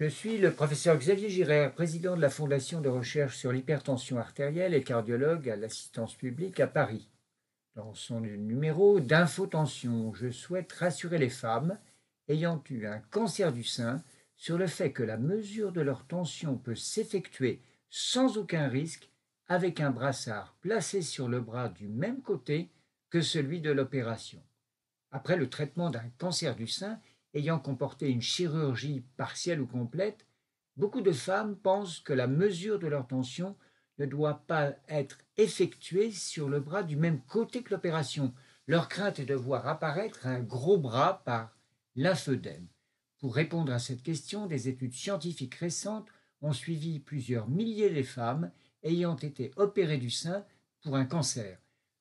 Je suis le professeur Xavier Girard, président de la Fondation de recherche sur l'hypertension artérielle et cardiologue à l'assistance publique à Paris. Dans son numéro d'infotension, je souhaite rassurer les femmes ayant eu un cancer du sein sur le fait que la mesure de leur tension peut s'effectuer sans aucun risque avec un brassard placé sur le bras du même côté que celui de l'opération. Après le traitement d'un cancer du sein, ayant comporté une chirurgie partielle ou complète, beaucoup de femmes pensent que la mesure de leur tension ne doit pas être effectuée sur le bras du même côté que l'opération. Leur crainte est de voir apparaître un gros bras par l'infœdème. Pour répondre à cette question, des études scientifiques récentes ont suivi plusieurs milliers de femmes ayant été opérées du sein pour un cancer.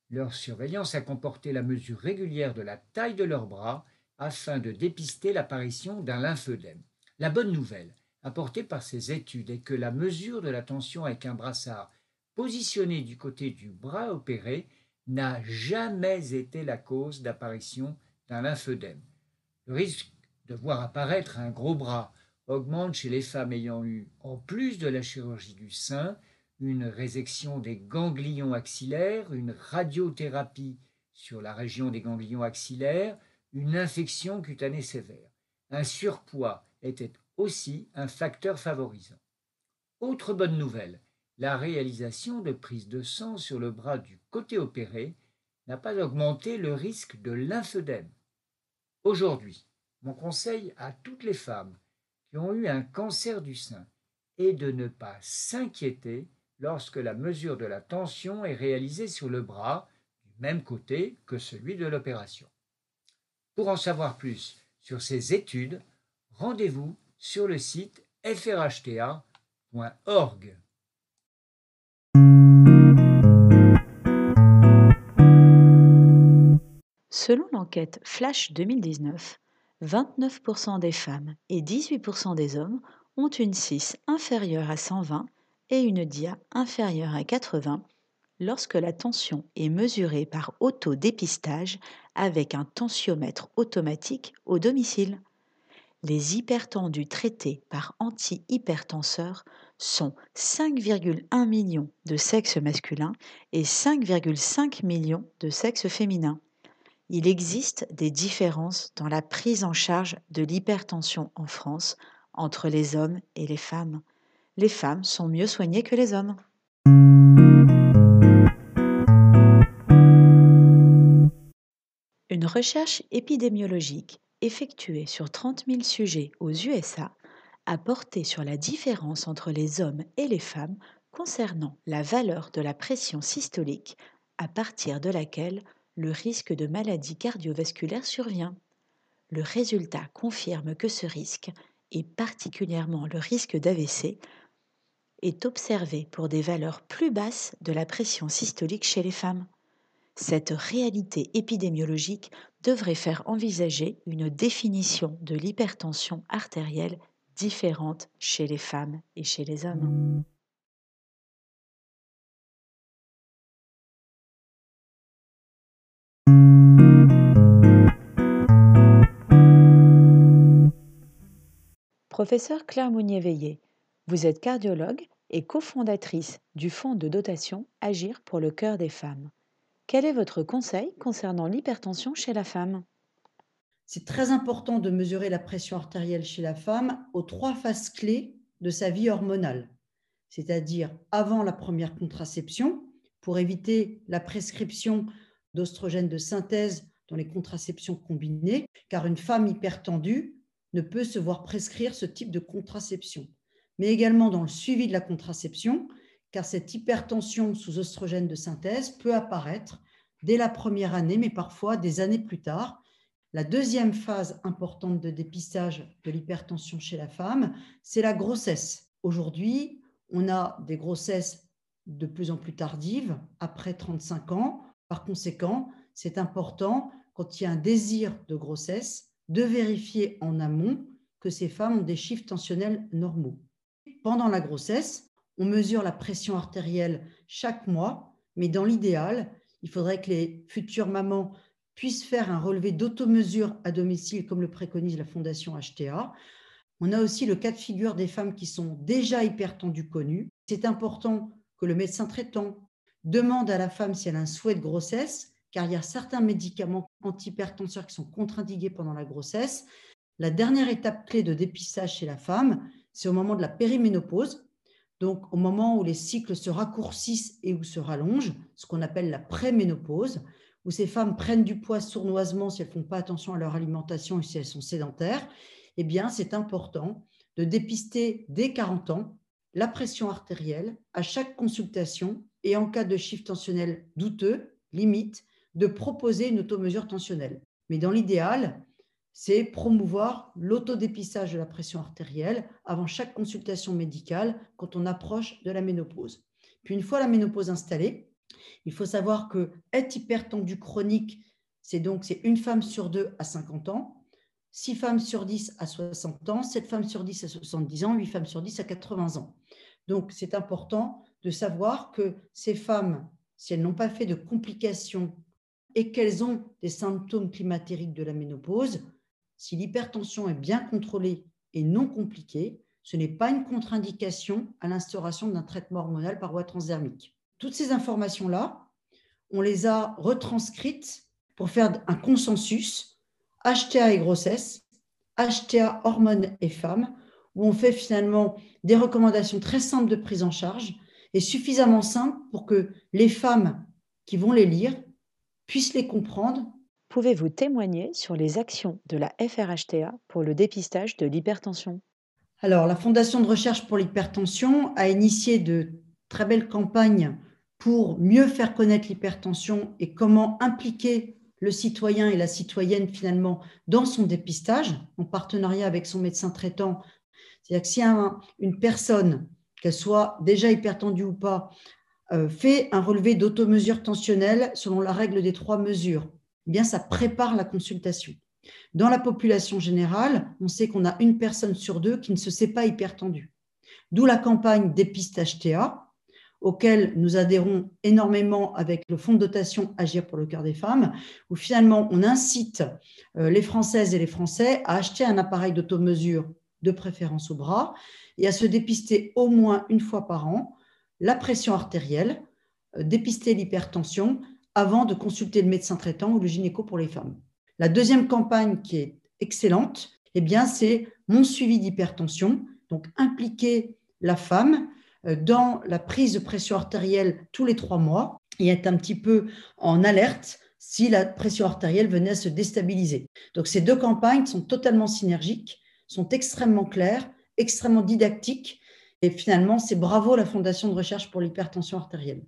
Leur surveillance a comporté la mesure régulière de la taille de leurs bras afin de dépister l'apparition d'un lymphœdème. La bonne nouvelle apportée par ces études est que la mesure de la tension avec un brassard positionné du côté du bras opéré n'a jamais été la cause d'apparition d'un lymphœdème. Le risque de voir apparaître un gros bras augmente chez les femmes ayant eu, en plus de la chirurgie du sein, une résection des ganglions axillaires, une radiothérapie sur la région des ganglions axillaires, une infection cutanée sévère. Un surpoids était aussi un facteur favorisant. Autre bonne nouvelle, la réalisation de prise de sang sur le bras du côté opéré n'a pas augmenté le risque de lymphœdème. Aujourd'hui, mon conseil à toutes les femmes qui ont eu un cancer du sein est de ne pas s'inquiéter lorsque la mesure de la tension est réalisée sur le bras du même côté que celui de l'opération. Pour en savoir plus sur ces études, rendez-vous sur le site frhta.org. Selon l'enquête Flash 2019, 29% des femmes et 18% des hommes ont une 6 inférieure à 120 et une dia inférieure à 80 lorsque la tension est mesurée par autodépistage avec un tensiomètre automatique au domicile. Les hypertendus traités par antihypertenseurs sont 5,1 millions de sexes masculins et 5,5 millions de sexes féminins. Il existe des différences dans la prise en charge de l'hypertension en France entre les hommes et les femmes. Les femmes sont mieux soignées que les hommes. Recherche épidémiologique effectuée sur 30 000 sujets aux USA a porté sur la différence entre les hommes et les femmes concernant la valeur de la pression systolique à partir de laquelle le risque de maladie cardiovasculaire survient. Le résultat confirme que ce risque, et particulièrement le risque d'AVC, est observé pour des valeurs plus basses de la pression systolique chez les femmes. Cette réalité épidémiologique devrait faire envisager une définition de l'hypertension artérielle différente chez les femmes et chez les hommes. Professeur Claire Mounier-Veillé, vous êtes cardiologue et cofondatrice du fonds de dotation Agir pour le cœur des femmes. Quel est votre conseil concernant l'hypertension chez la femme? C'est très important de mesurer la pression artérielle chez la femme aux trois phases clés de sa vie hormonale, c'est-à-dire avant la première contraception, pour éviter la prescription d'ostrogènes de synthèse dans les contraceptions combinées, car une femme hypertendue ne peut se voir prescrire ce type de contraception, mais également dans le suivi de la contraception, car cette hypertension sous oestrogène de synthèse peut apparaître dès la première année, mais parfois des années plus tard. La deuxième phase importante de dépistage de l'hypertension chez la femme, c'est la grossesse. Aujourd'hui, on a des grossesses de plus en plus tardives, après 35 ans. Par conséquent, c'est important, quand il y a un désir de grossesse, de vérifier en amont que ces femmes ont des chiffres tensionnels normaux. Pendant la grossesse, on mesure la pression artérielle chaque mois, mais dans l'idéal, il faudrait que les futures mamans puissent faire un relevé d'automesure à domicile comme le préconise la Fondation HTA. On a aussi le cas de figure des femmes qui sont déjà hypertendues connues. C'est important que le médecin traitant demande à la femme si elle a un souhait de grossesse, car il y a certains médicaments antihypertenseurs qui sont contre-indiqués pendant la grossesse. La dernière étape clé de dépistage chez la femme, c'est au moment de la périménopause, donc au moment où les cycles se raccourcissent et où se rallongent, ce qu'on appelle la préménopause, où ces femmes prennent du poids sournoisement si elles ne font pas attention à leur alimentation et si elles sont sédentaires, eh bien c'est important de dépister dès 40 ans la pression artérielle à chaque consultation et en cas de chiffre tensionnel douteux, limite, de proposer une automesure tensionnelle. Mais dans l'idéal, c'est promouvoir l'autodépistage de la pression artérielle avant chaque consultation médicale quand on approche de la ménopause. Puis une fois la ménopause installée, il faut savoir que être hypertendu chronique, c'est donc une femme sur deux à 50 ans, 6 femmes sur 10 à 60 ans, 7 femmes sur 10 à 70 ans, 8 femmes sur 10 à 80 ans. Donc c'est important de savoir que ces femmes, si elles n'ont pas fait de complications et qu'elles ont des symptômes climatériques de la ménopause, si l'hypertension est bien contrôlée et non compliquée, ce n'est pas une contre-indication à l'instauration d'un traitement hormonal par voie transdermique. Toutes ces informations-là, on les a retranscrites pour faire un consensus HTA et grossesse, HTA hormones et femmes, où on fait finalement des recommandations très simples de prise en charge et suffisamment simples pour que les femmes qui vont les lire puissent les comprendre Pouvez-vous témoigner sur les actions de la FRHTA pour le dépistage de l'hypertension? Alors, la Fondation de recherche pour l'hypertension a initié de très belles campagnes pour mieux faire connaître l'hypertension et comment impliquer le citoyen et la citoyenne finalement dans son dépistage en partenariat avec son médecin traitant. C'est-à-dire que si une personne, qu'elle soit déjà hypertendue ou pas, euh, fait un relevé d'automesure tensionnelle selon la règle des trois mesures, eh bien, ça prépare la consultation. Dans la population générale, on sait qu'on a une personne sur deux qui ne se sait pas hypertendue. D'où la campagne dépistage TA, auquel nous adhérons énormément avec le fonds de dotation Agir pour le cœur des femmes, où finalement on incite euh, les Françaises et les Français à acheter un appareil d'automesure de préférence au bras et à se dépister au moins une fois par an la pression artérielle, euh, dépister l'hypertension avant de consulter le médecin traitant ou le gynéco pour les femmes. La deuxième campagne qui est excellente, eh bien, c'est mon suivi d'hypertension, donc impliquer la femme euh, dans la prise de pression artérielle tous les trois mois et être un petit peu en alerte si la pression artérielle venait à se déstabiliser. Donc ces deux campagnes sont totalement synergiques, sont extrêmement claires, extrêmement didactiques et finalement c'est bravo la Fondation de recherche pour l'hypertension artérielle.